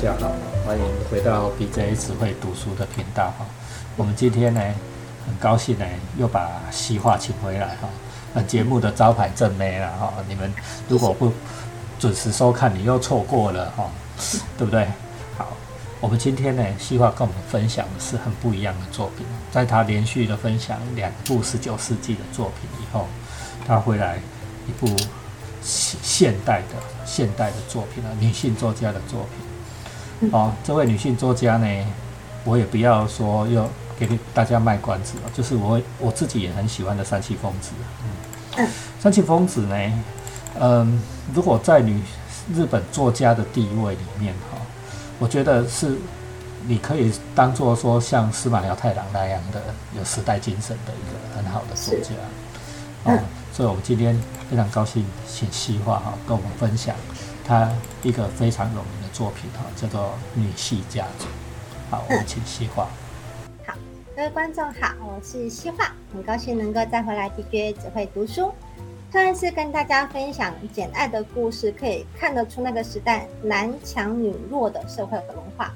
家好，欢迎回到 BJ 只会读书的频道哈。我们今天呢，很高兴呢，又把西化请回来哈。那节目的招牌正妹了哈，你们如果不准时收看，你又错过了哈，对不对？好，我们今天呢，西化跟我们分享的是很不一样的作品。在他连续的分享两部十九世纪的作品以后，他回来一部现现代的现代的作品啊，女性作家的作品。哦，这位女性作家呢，我也不要说要给大家卖关子了，就是我我自己也很喜欢的三七疯子。嗯，三七疯子呢，嗯，如果在女日本作家的地位里面哈，我觉得是你可以当做说像司马辽太郎那样的有时代精神的一个很好的作家。哦，所以我们今天非常高兴请西化哈跟我们分享他一个非常有名的。作品哈叫做《女系家族》，好，我们请西化。好，各位观众好，我是西化，很高兴能够再回来 DJ 只会读书。上一次跟大家分享《简爱》的故事，可以看得出那个时代男强女弱的社会文化，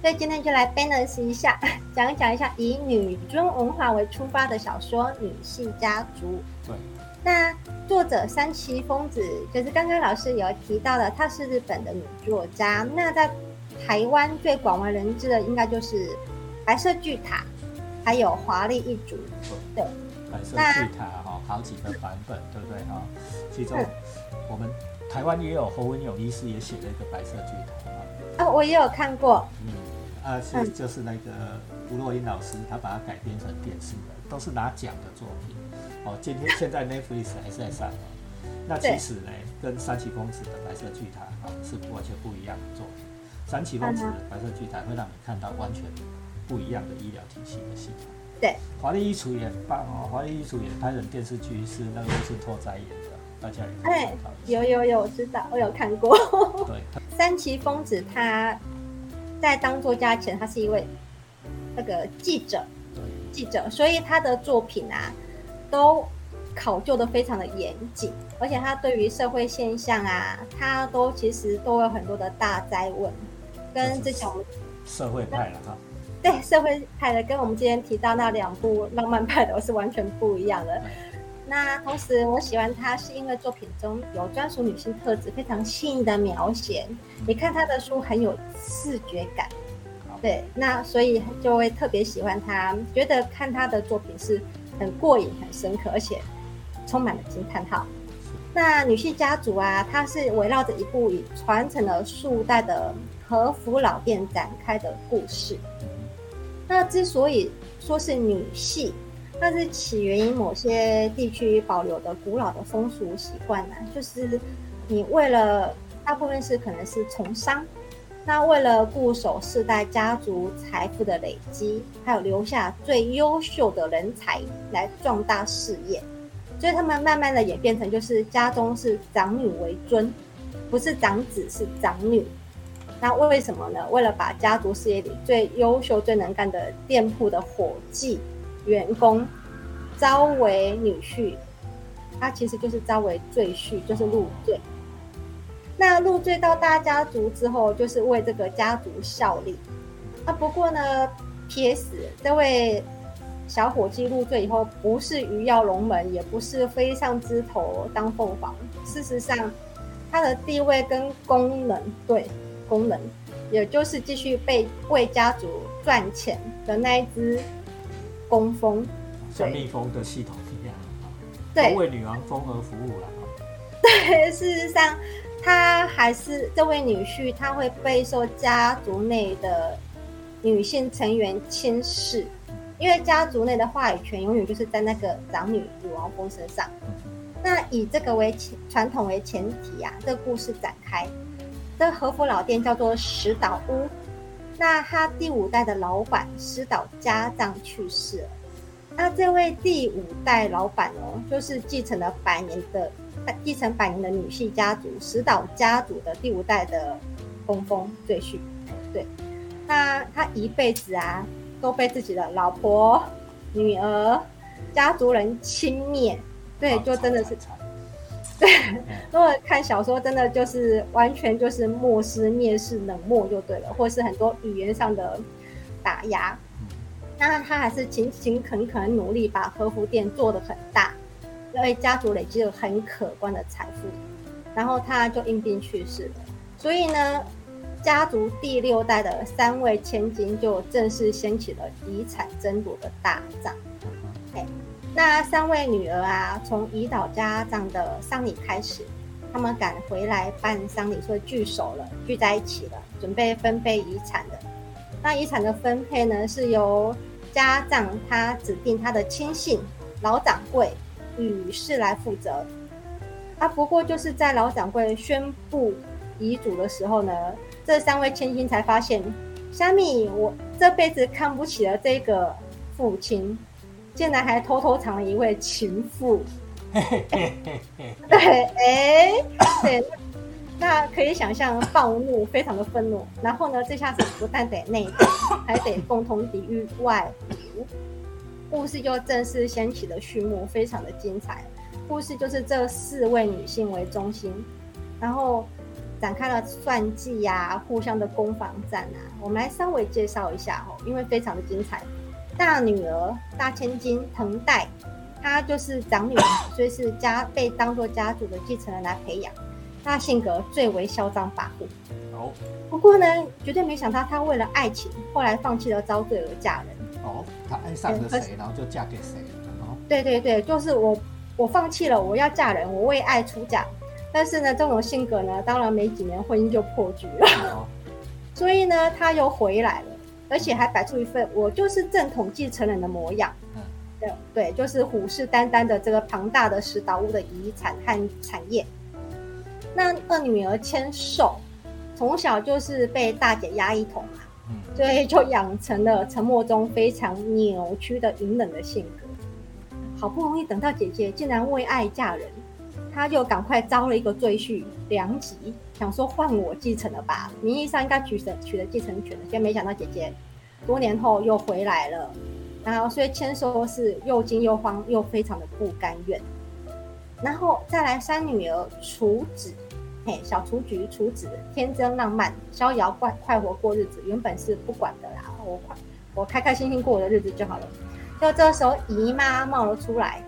所以今天就来 balance 一下，讲一讲一下以女尊文化为出发的小说《女系家族》。对。那作者三崎丰子就是刚刚老师有提到的，她是日本的女作家。那在台湾最广为人知的，应该就是《白色巨塔》，还有《华丽一族》。对，《白色巨塔》哈，好几个版本，对不对哈？其中我们台湾也有侯文勇医师也写了一个《白色巨塔》啊。哦，我也有看过。嗯，啊是就是那个吴若英老师，他把它改编成电视的，都是拿奖的作品。哦，今天现在 Netflix 还是在上哦。那其实呢，跟三崎公子的《白色巨塔》啊是完全不一样的作品。三崎公子的《白色巨塔》会让你看到完全不一样的医疗体系的系统。对，华丽衣橱也很棒哦。华丽衣橱也拍成电视剧，是那个陆森拓哉演的，大家也哎，有有有，我知道，我有看过。对，三崎丰子他在当作家前，他是一位那个记者，记者，所以他的作品啊。都考究的非常的严谨，而且他对于社会现象啊，他都其实都有很多的大灾问，跟之前我们社会派了哈，对社会派的跟我们今天提到那两部浪漫派的是完全不一样的。那同时我喜欢他是因为作品中有专属女性特质非常细腻的描写，你看他的书很有视觉感，对，那所以就会特别喜欢他，觉得看他的作品是。很过瘾，很深刻，而且充满了惊叹号。那女性家族啊，它是围绕着一部以传承了数代的和服老店展开的故事。那之所以说是女系，那是起源于某些地区保留的古老的风俗习惯呢，就是你为了大部分是可能是从商。那为了固守世代家族财富的累积，还有留下最优秀的人才来壮大事业，所以他们慢慢的演变成就是家中是长女为尊，不是长子是长女。那为什么呢？为了把家族事业里最优秀、最能干的店铺的伙计、员工招为女婿，他其实就是招为赘婿，就是入赘。那入赘到大家族之后，就是为这个家族效力。啊，不过呢，P.S. 这位小伙计入赘以后，不是鱼跃龙门，也不是飞上枝头当凤凰。事实上，他的地位跟功能，对功能，也就是继续被为家族赚钱的那一只工蜂，像蜜蜂的系统一样对，为女王蜂而服务了。对，事实上。他还是这位女婿，他会备受家族内的女性成员轻视，因为家族内的话语权永远就是在那个长女女王蜂身上。那以这个为前传统为前提啊，这故事展开，这和服老店叫做石岛屋，那他第五代的老板石岛家丈去世了，那这位第五代老板哦，就是继承了百年的。继承百年的女系家族石岛家族的第五代的风风赘婿，对，那他一辈子啊都被自己的老婆、女儿、家族人轻蔑，对，就真的是对，如果看小说，真的就是完全就是漠视、蔑视、冷漠就对了，或是很多语言上的打压。那他还是勤勤恳恳努力把和服店做得很大，因为家族累积了很可观的财富。然后他就因病去世了，所以呢，家族第六代的三位千金就正式掀起了遗产争夺的大战。哎，那三位女儿啊，从胰岛家长的丧礼开始，他们赶回来办丧礼，所以聚首了，聚在一起了，准备分配遗产的。那遗产的分配呢，是由家长他指定他的亲信老掌柜吕氏来负责。啊，不过就是在老掌柜宣布遗嘱的时候呢，这三位千金才发现，虾米我这辈子看不起了这个父亲，竟然还偷偷藏了一位情妇。对，哎，对，那可以想象暴怒，非常的愤怒。然后呢，这下子不但得内斗，还得共同抵御外侮。故事就正式掀起了序幕，非常的精彩。故事就是这四位女性为中心，然后展开了算计呀、互相的攻防战啊。我们来稍微介绍一下哦，因为非常的精彩。大女儿大千金藤代，她就是长女，所以是家被当做家族的继承人来培养。她性格最为嚣张跋扈。哦。不过呢，绝对没想到她为了爱情，后来放弃了遭罪而嫁人。哦，她爱上了谁，然后就嫁给谁了。哦。对对对，就是我。我放弃了，我要嫁人，我为爱出嫁。但是呢，这种性格呢，当然没几年婚姻就破局了。所以呢，他又回来了，而且还摆出一份我就是正统继承人的模样。嗯，对对，就是虎视眈眈的这个庞大的石岛屋的遗产和产业。那二女儿千寿，从小就是被大姐压一头嘛，所以就养成了沉默中非常扭曲的隐忍的性格。好不容易等到姐姐竟然为爱嫁人，他就赶快招了一个赘婿良吉，想说换我继承了吧，名义上应该取得取得继承权的。结果没想到姐姐多年后又回来了，然后所以千寿是又惊又慌又非常的不甘愿。然后再来三女儿楚子，小雏菊雏子天真浪漫，逍遥快快活过日子，原本是不管的啦，我快我开开心心过我的日子就好了。就这时候，姨妈冒了出来，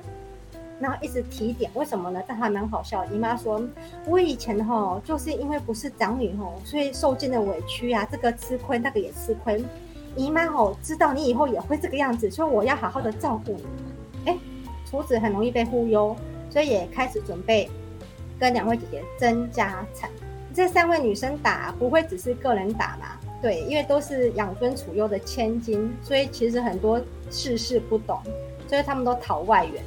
然后一直提点，为什么呢？但还蛮好笑。姨妈说：“我以前哈，就是因为不是长女吼，所以受尽了委屈啊，这个吃亏，那个也吃亏。姨妈哦，知道你以后也会这个样子，所以我要好好的照顾你。”哎，厨子很容易被忽悠，所以也开始准备跟两位姐姐争家产。这三位女生打不会只是个人打嘛？对，因为都是养尊处优的千金，所以其实很多。事事不懂，所以他们都讨外援。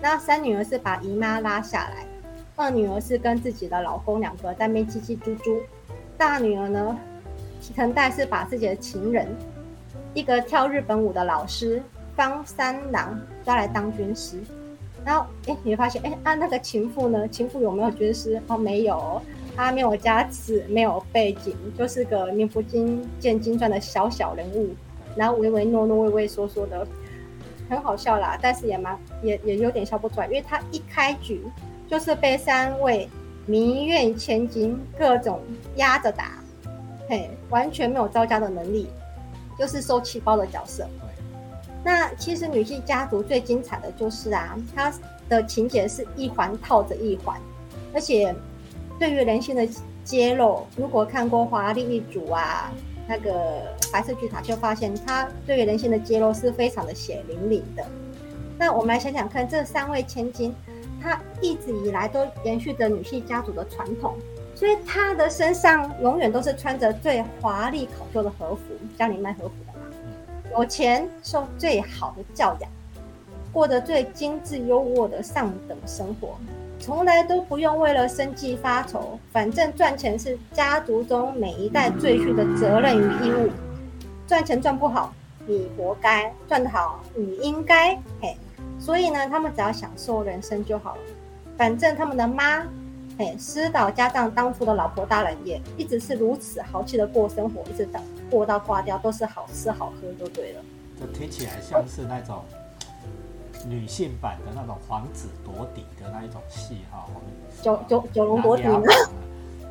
那三女儿是把姨妈拉下来，二女儿是跟自己的老公两个在那叽叽猪猪，大女儿呢，藤代是把自己的情人，一个跳日本舞的老师方三郎抓来当军师。然后，哎，你会发现，哎，啊，那个情妇呢？情妇有没有军师？哦，没有，她没有家世，没有背景，就是个名不经见经传的小小人物。然后唯唯诺诺、畏畏缩缩的，很好笑啦，但是也蛮也也有点笑不出来，因为他一开局就是被三位民怨千金各种压着打，嘿，完全没有招架的能力，就是受气包的角色。那其实女性家族最精彩的就是啊，它的情节是一环套着一环，而且对于人性的揭露，如果看过《华丽一族》啊。那个白色巨塔就发现，它对于人性的揭露是非常的血淋淋的。那我们来想想看，这三位千金，她一直以来都延续着女性家族的传统，所以她的身上永远都是穿着最华丽考究的和服，家里卖和服。有钱，受最好的教养，过着最精致优渥的上等生活。从来都不用为了生计发愁，反正赚钱是家族中每一代赘婿的责任与义务。赚钱赚不好，你活该；赚得好，你应该。嘿，所以呢，他们只要享受人生就好了。反正他们的妈，嘿，师导家丈当初的老婆大人也一直是如此豪气的过生活，一直到过到挂掉都是好吃好喝就对了。这听起来像是那种。女性版的那种皇子夺嫡的那一种戏哈，九九九龙夺嫡啊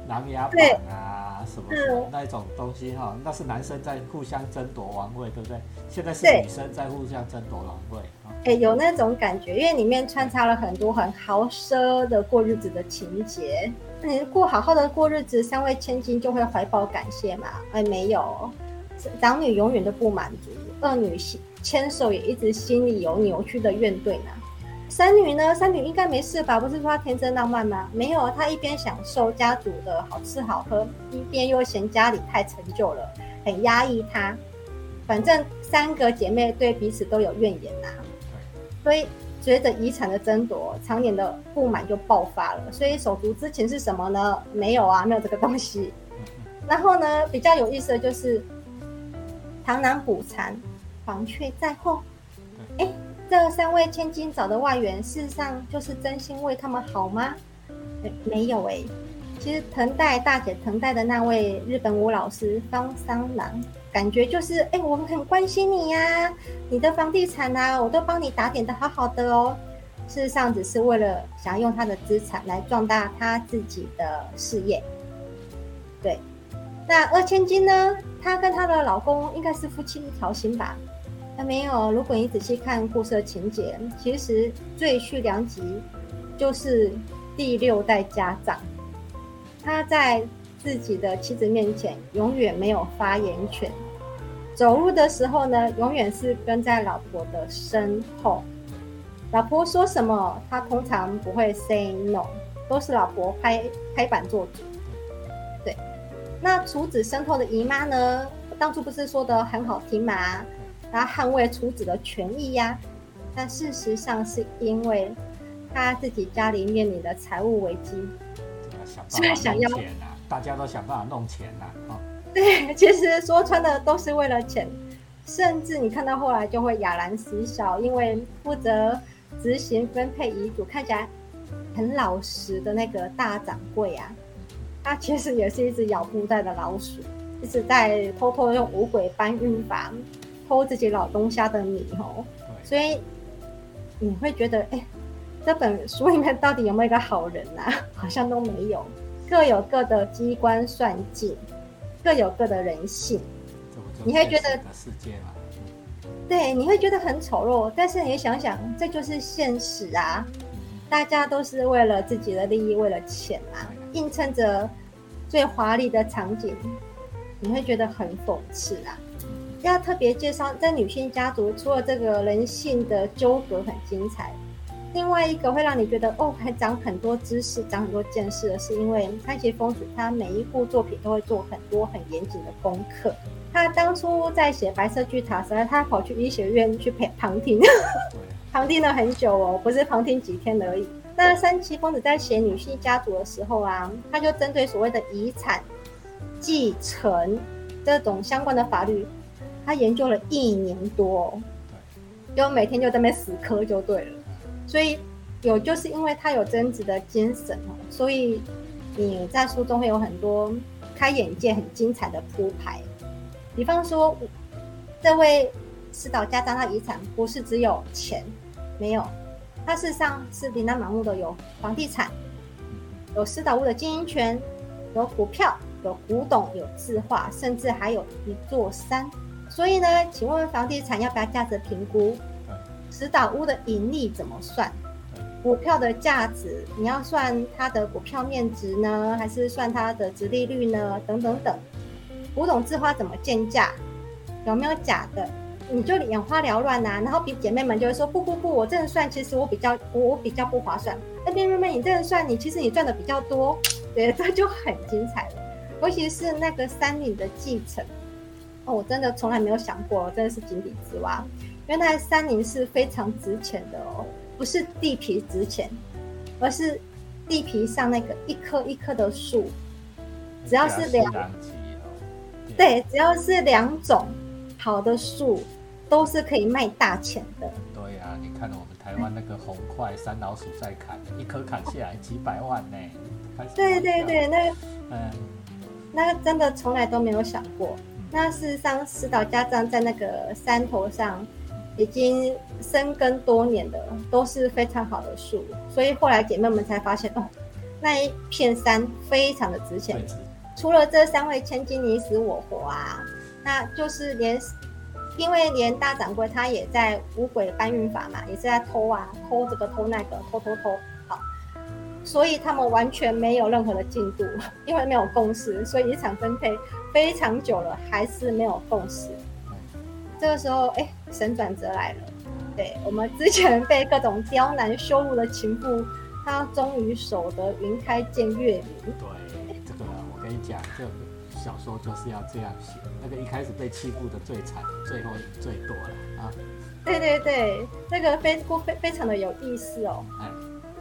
琅琊对榜啊，什么什么嗯那一种东西哈，那是男生在互相争夺王位，对不对？现在是女生在互相争夺王位啊。哎，有那种感觉，因为里面穿插了很多很豪奢的过日子的情节。你过好好的过日子，三位千金就会怀抱感谢嘛？哎，没有，长女永远都不满足，二女牵手也一直心里有扭曲的怨怼呢。三女呢？三女应该没事吧？不是说她天真浪漫吗？没有，她一边享受家族的好吃好喝，一边又嫌家里太陈旧了，很压抑她。反正三个姐妹对彼此都有怨言呐、所以随着遗产的争夺，常年的不满就爆发了。所以手足之情是什么呢？没有啊，没有这个东西。然后呢，比较有意思的就是螳螂捕蝉，黄雀在后。哎，这三位千金找的外援，事实上就是真心为他们好吗？诶没有哎、其实藤代大姐藤代的那位日本舞老师方桑郎，感觉就是哎、我们很关心你呀、你的房地产啊，我都帮你打点的好好的哦。事实上，只是为了想用他的资产来壮大他自己的事业。对，那二千金呢？她跟她的老公应该是夫妻一条心吧？那没有，如果你仔细看故事的情节，其实赘婿良吉就是第六代家长，他在自己的妻子面前永远没有发言权，走路的时候呢，永远是跟在老婆的身后。老婆说什么，他通常不会 say no，都是老婆拍拍板做主。对，那厨子身后的姨妈呢？当初不是说的很好听嘛？她捍卫厨子的权益呀、但事实上是因为她自己家里面临的财务危机。想所以办法想要弄钱啊，大家都想办法弄钱呐啊。对，其实说穿的都是为了钱，甚至你看到后来就会哑然失笑，因为负责执行分配遗嘱，看起来很老实的那个大掌柜啊，他其实也是一只咬布袋的老鼠，一直在偷偷用五鬼搬运法偷自己老东家的米哦。对，所以你会觉得，哎、这本书里面到底有没有一个好人啊？好像都没有，各有各的机关算尽，各有各的人性。你会觉得世界嘛？对，你会觉得很丑陋，但是你想想，这就是现实啊！大家都是为了自己的利益，为了钱啊，映衬着最华丽的场景，你会觉得很讽刺啊。要特别介绍，在女性家族，除了这个人性的纠葛很精彩，另外一个会让你觉得哦，还长很多知识、长很多见识的，是因为三崎丰子他每一部作品都会做很多很严谨的功课。他当初在写《白色巨塔》时，他跑去医学院去陪旁听，旁听了很久哦，不是旁听几天而已。那三崎丰子在写女性家族的时候啊，他就针对所谓的遗产继承这种相关的法律，他研究了一年多、哦，就每天就在那边死磕就对了。所以有就是因为他有增值的精神，所以你在书中会有很多开眼界、很精彩的铺排。比方说，这位石岛家长他遗产不是只有钱，没有，他事实上是琳琅满目的，有房地产，有石岛屋的经营权，有股票，有古董，有字画，甚至还有一座山。所以呢，请问房地产要不要价值评估？对，石岛屋的盈利怎么算？股票的价值，你要算它的股票面值呢，还是算它的值利率呢？等等等。古董字画怎么建价？有没有假的？你就眼花缭乱呐、然后比姐妹们就会说不不不，我这样算其实我比较我我比较不划算。哎，妹妹们，你这样算你其实你赚的比较多，对，这就很精彩了。尤其是那个山岭的继承，哦，我真的从来没有想过，真的是井底之蛙。原来山林是非常值钱的哦，不是地皮值钱，而是地皮上那个一棵一棵的树，只要是两对，只要是两种好的树，都是可以卖大钱的。对呀、你看我们台湾那个红块山老鼠在砍，一棵砍下来几百万呢。对对对，那嗯，那真的从来都没有想过。那事实上，石岛家藏在那个山头上已经生根多年的，都是非常好的树，所以后来姐妹们才发现哦，那一片山非常的值钱。除了这三位千金你死我活啊，那就是连，因为连大掌柜他也在五鬼搬运法嘛，也是在偷啊，偷这个偷那个，偷偷偷，好，所以他们完全没有任何的进度，因为没有共识，所以一场分配非常久了，还是没有共识。这个时候，哎，神转折来了。对我们之前被各种刁难羞辱的情妇，她终于守得云开见月明。对，这个我跟你讲，这小说就是要这样写。那个一开始被欺负的最惨，最后最多了啊。对对对，这个非非非常的有意思哦。哎，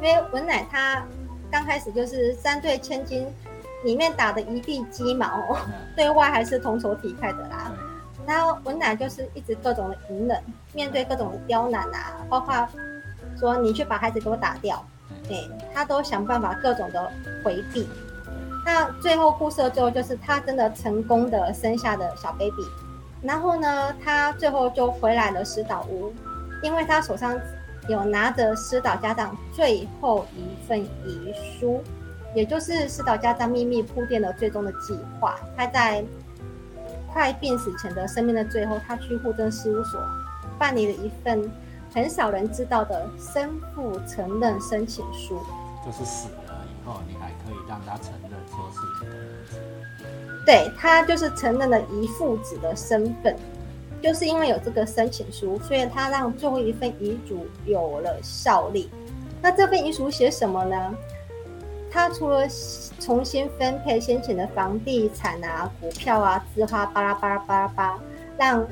因为文乃她刚开始就是三对千金里面打的一地鸡毛，对外还是同仇敌忾的啦。然后文乃就是一直各种的隐忍，面对各种的刁难啊，包括说你去把孩子给我打掉，对他都想办法各种的回避。那最后故事的最后就是他真的成功的生下的小 baby，然后呢，他最后就回来了石岛屋，因为他手上有拿着石岛家长最后一份遗书，也就是石岛家长秘密铺垫的最终的计划，他在。快病死前的生命的最后，他去户政事务所办理了一份很少人知道的生父承认申请书。就是死了以后，你还可以让他承认说是你的儿子。对他就是承认了遗父子的身份，就是因为有这个申请书，所以他让最后一份遗嘱有了效力。那这份遗嘱写什么呢？他除了重新分配先前的房地产啊、股票啊、资花巴拉巴拉巴拉巴，让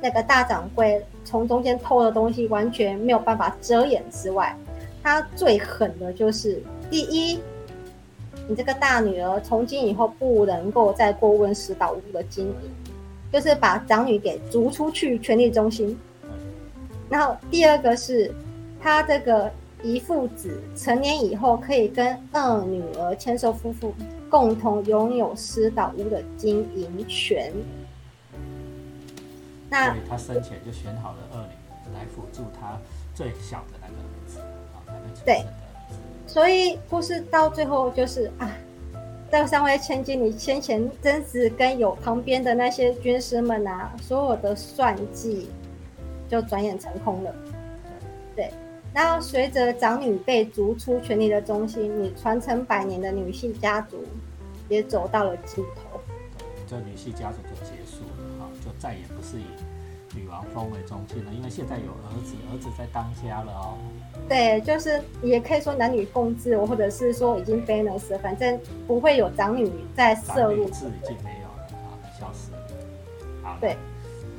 那个大掌柜从中间偷的东西完全没有办法遮掩之外，他最狠的就是第一，你这个大女儿从今以后不能够再过问石岛屋的经营，就是把长女给逐出去权力中心。然后第二个是他这个。姨父子成年以后，可以跟二女儿牵手夫妇共同拥有私岛屋的经营权。那他生前就选好了二女儿来辅助他最小的那个儿子啊，对。所以故事到最后就是啊，这三位千金，你先前真子跟有旁边的那些军师们啊，所有的算计就转眼成空了。对。然后随着长女被逐出权力的中心，你传承百年的女性家族也走到了尽头。这女性家族就结束了哈，就再也不是以女王风为中心了，因为现在有儿子，儿子在当家了哦。对，就是也可以说男女共治，或者是说已经 balance 了，反正不会有长女在摄入。制已经没有了啊，消失了。对，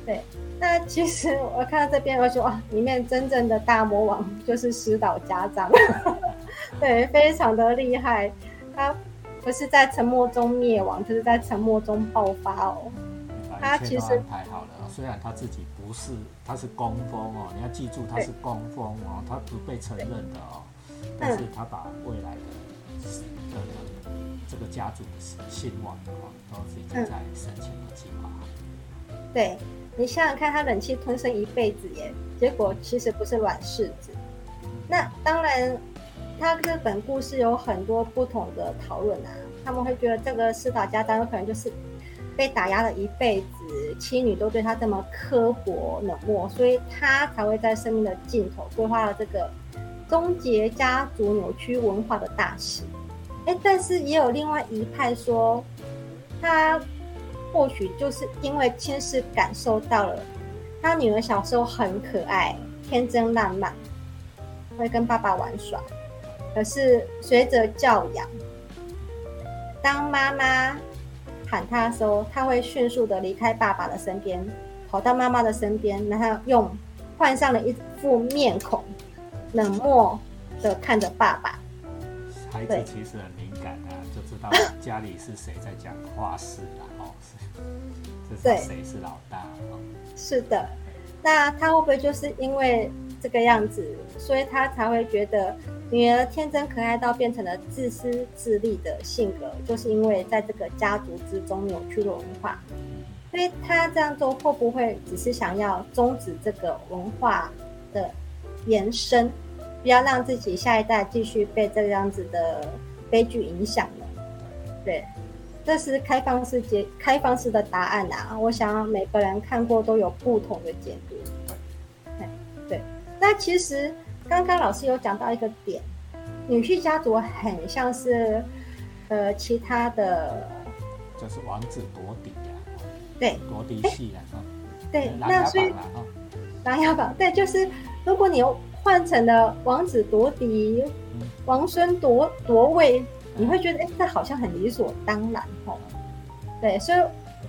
对。那其实我看到这边，我说哇，里面真正的大魔王就是石岛家长，对，非常的厉害。他不是在沉默中灭亡，就是在沉默中爆发哦。他其实安排好了，虽然他自己不是，他是公蜂哦，你要记住他是公蜂哦，他不被承认的哦。但是他把未来的的这个家族的兴旺的话，都是已经在申请的计划。对。你想想看，他忍气吞声一辈子耶，结果其实不是软柿子。那当然，他这本故事有很多不同的讨论啊。他们会觉得这个司法家当有可能就是被打压了一辈子，妻女都对他这么刻薄冷漠，所以他才会在生命的尽头规划了这个终结家族扭曲文化的大事。哎，但是也有另外一派说，他。或许就是因为先是感受到了，他女儿小时候很可爱、天真烂漫，会跟爸爸玩耍。可是随着教养，当妈妈喊他的时候，他会迅速的离开爸爸的身边，跑到妈妈的身边，然后用换上了一副面孔，冷漠的看着爸爸。孩子其实很敏感啊，就知道家里是谁在讲话事啦。对，谁是老大？是的，那他会不会就是因为这个样子，所以他才会觉得女儿天真可爱到变成了自私自利的性格，就是因为在这个家族之中扭曲了文化。所以他这样做会不会只是想要终止这个文化的延伸，不要让自己下一代继续被这样子的悲剧影响呢？对，这是开放式解开放式的答案啊！我想每个人看过都有不同的解读。对，对。那其实刚刚老师有讲到一个点，女婿家族很像是呃其他的，就是王子夺嫡呀。对，夺嫡系啊，对，那所以琅琊榜，对，就是如果你换成了王子夺嫡，王孙夺夺位，你会觉得哎，这好像很理所当然吼。对，所以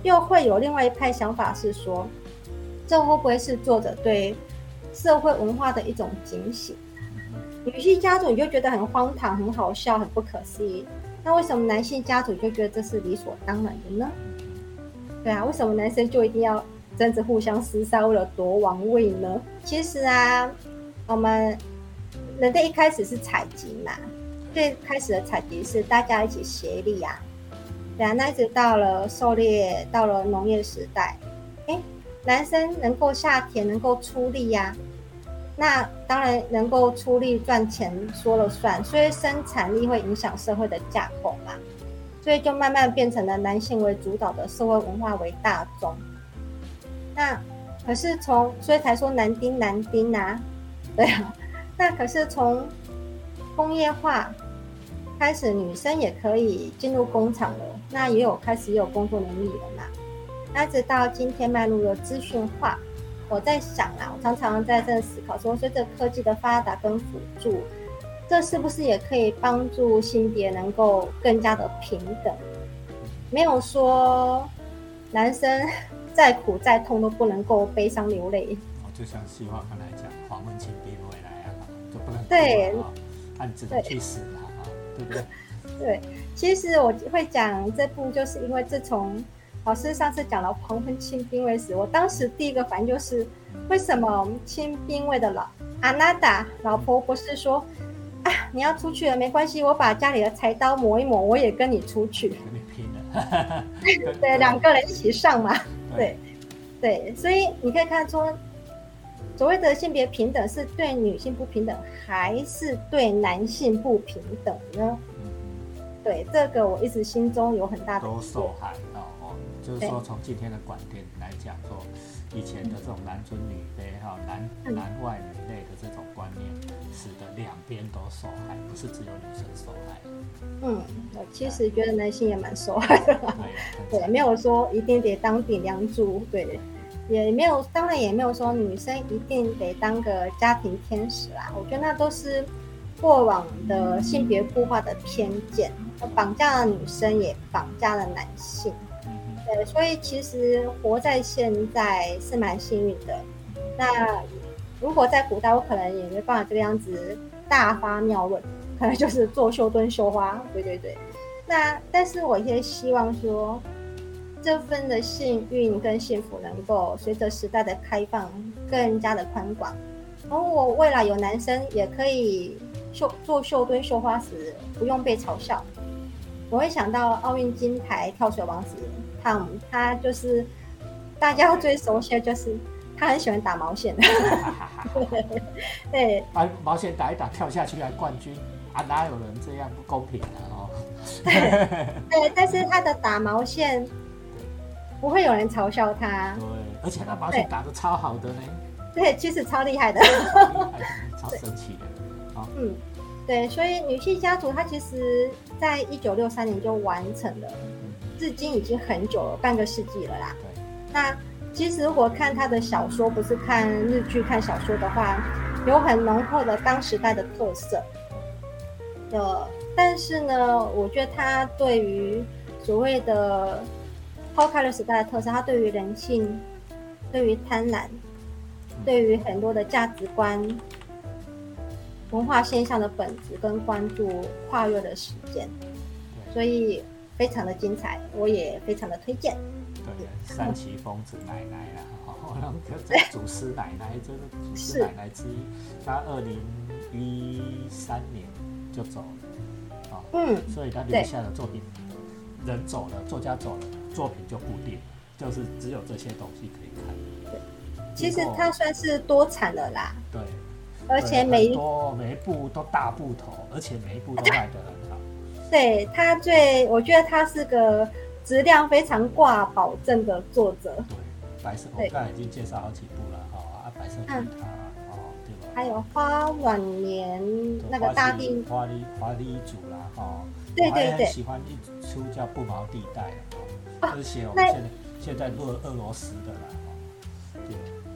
又会有另外一派想法是说，这会不会是作者对社会文化的一种警醒？女性家族你就觉得很荒唐、很好笑、很不可思议，那为什么男性家族就觉得这是理所当然的呢？对啊，为什么男生就一定要争着互相厮杀，为了夺王位呢？其实啊，我们人类一开始是采集嘛，最开始的采集是大家一起协力啊。对啊，那一直到了狩猎，到了农业时代，哎，男生能够下田，能够出力呀，那当然能够出力赚钱说了算，所以生产力会影响社会的架构嘛。所以就慢慢变成了男性为主导的社会文化为大宗。那可是从所以才说男丁男丁啊，对啊。那可是从工业化开始，女生也可以进入工厂了，那也有开始也有工作能力了嘛。那直到今天迈入了资讯化，我在想啊，我常常在这思考说，随着科技的发达跟辅助。这是不是也可以帮助性别能够更加的平等？没有说男生再苦再痛都不能够悲伤流泪。哦，就像西化刚才讲，黄文清兵回来啊，就不能对，按只能去死啊，对不对？对，其实我会讲这部，就是因为自从老师上次讲了黄昏清兵卫时，我当时第一个反应就是，为什么清兵卫的老阿娜达老婆不是说啊？你要出去了，没关系，我把家里的柴刀磨一磨，我也跟你出去。跟你拼了 对，两个人一起上嘛。对，对，所以你可以看出，所谓的性别平等是对女性不平等，还是对男性不平等呢？对，这个我一直心中有很大的都受害哦。就是说，从今天的观点来讲，说以前的这种男尊女卑哈，男男外女内的这种观念。使得两边都受害，不是只有女生受害。嗯，我其实觉得男性也蛮受害的。对，没有说一定得当顶梁柱，对，也没有，当然也没有说女生一定得当个家庭天使啦。我觉得那都是过往的性别固化的偏见，绑架了女生，也绑架了男性。对，所以其实活在现在是蛮幸运的。那。如果在古代，我可能也没办法这个样子大发妙论，可能就是做秀蹲绣花。对对对，那但是我也希望说，这份的幸运跟幸福能够随着时代的开放更加的宽广。然后我未来有男生也可以绣做绣墩绣花时，不用被嘲笑。我会想到奥运金牌跳水王子汤姆，他就是大家最熟悉的就是。他很喜欢打毛线，对，把毛线打一打，跳下去还冠军啊！哪有人这样不公平的哦？对，但是他的打毛线不会有人嘲笑他，对，而且他保险打的超好的呢，对，其实超厉害的，超神奇的，啊，嗯，对，所以女性家族它其实在一九六三年就完成了，至今已经很久了，半个世纪了啦，对，那。其实，如果看他的小说，不是看日剧、看小说的话，有很浓厚的当时代的特色。的，但是呢，我觉得他对于所谓的抛开了时代的特色，他对于人性、对于贪婪、对于很多的价值观、文化现象的本质跟关注跨越的时间，所以非常的精彩，我也非常的推荐。对三崎疯子奶奶啊，哦，那个祖师奶奶，这个祖师奶奶之一，他二零一三年就走了，啊，嗯，所以他留下的作品，人走了，作家走了，作品就固定，就是只有这些东西可以看。其实它算是多产的啦，对，而且每一多每一部都大部头，而且每一部都卖得很好。对他最，我觉得他是个质量非常挂保证的作者。对，白色我刚才已经介绍好几部了哈，啊，白色吉他哦，对吧？还有花晚年那个大地花梨花梨组啦哈，对对对，喜欢一出叫不毛地带哈，就是写我们现在现在俄俄罗斯的啦哈，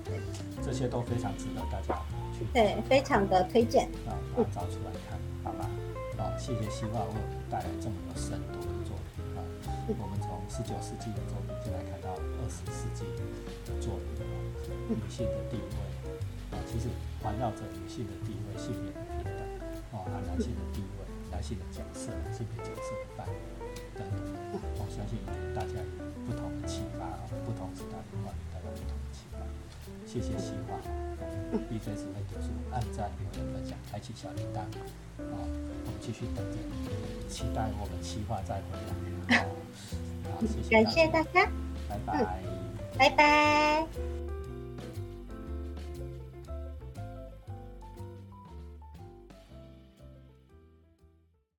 对，这些都非常值得大家去对，非常的推荐啊，把它找出来看，好吧？好，谢谢希望为我们带来这么有深度的作品啊！我们从十九世纪的作品就来看到二十世纪的作品啊，女性的地位啊，其实环绕着女性的地位、性别的平等啊，和男性的地位、男性的角色、性别角色的扮演等等，我相信大家有不同的启发啊，不同时代的话，带来不同的启发。谢谢希望，B J 只会读书，按赞、留言、分享，开启小铃铛啊！我们继续等着，期待我们希望再回来。好，谢谢，感谢大家，拜拜，拜拜。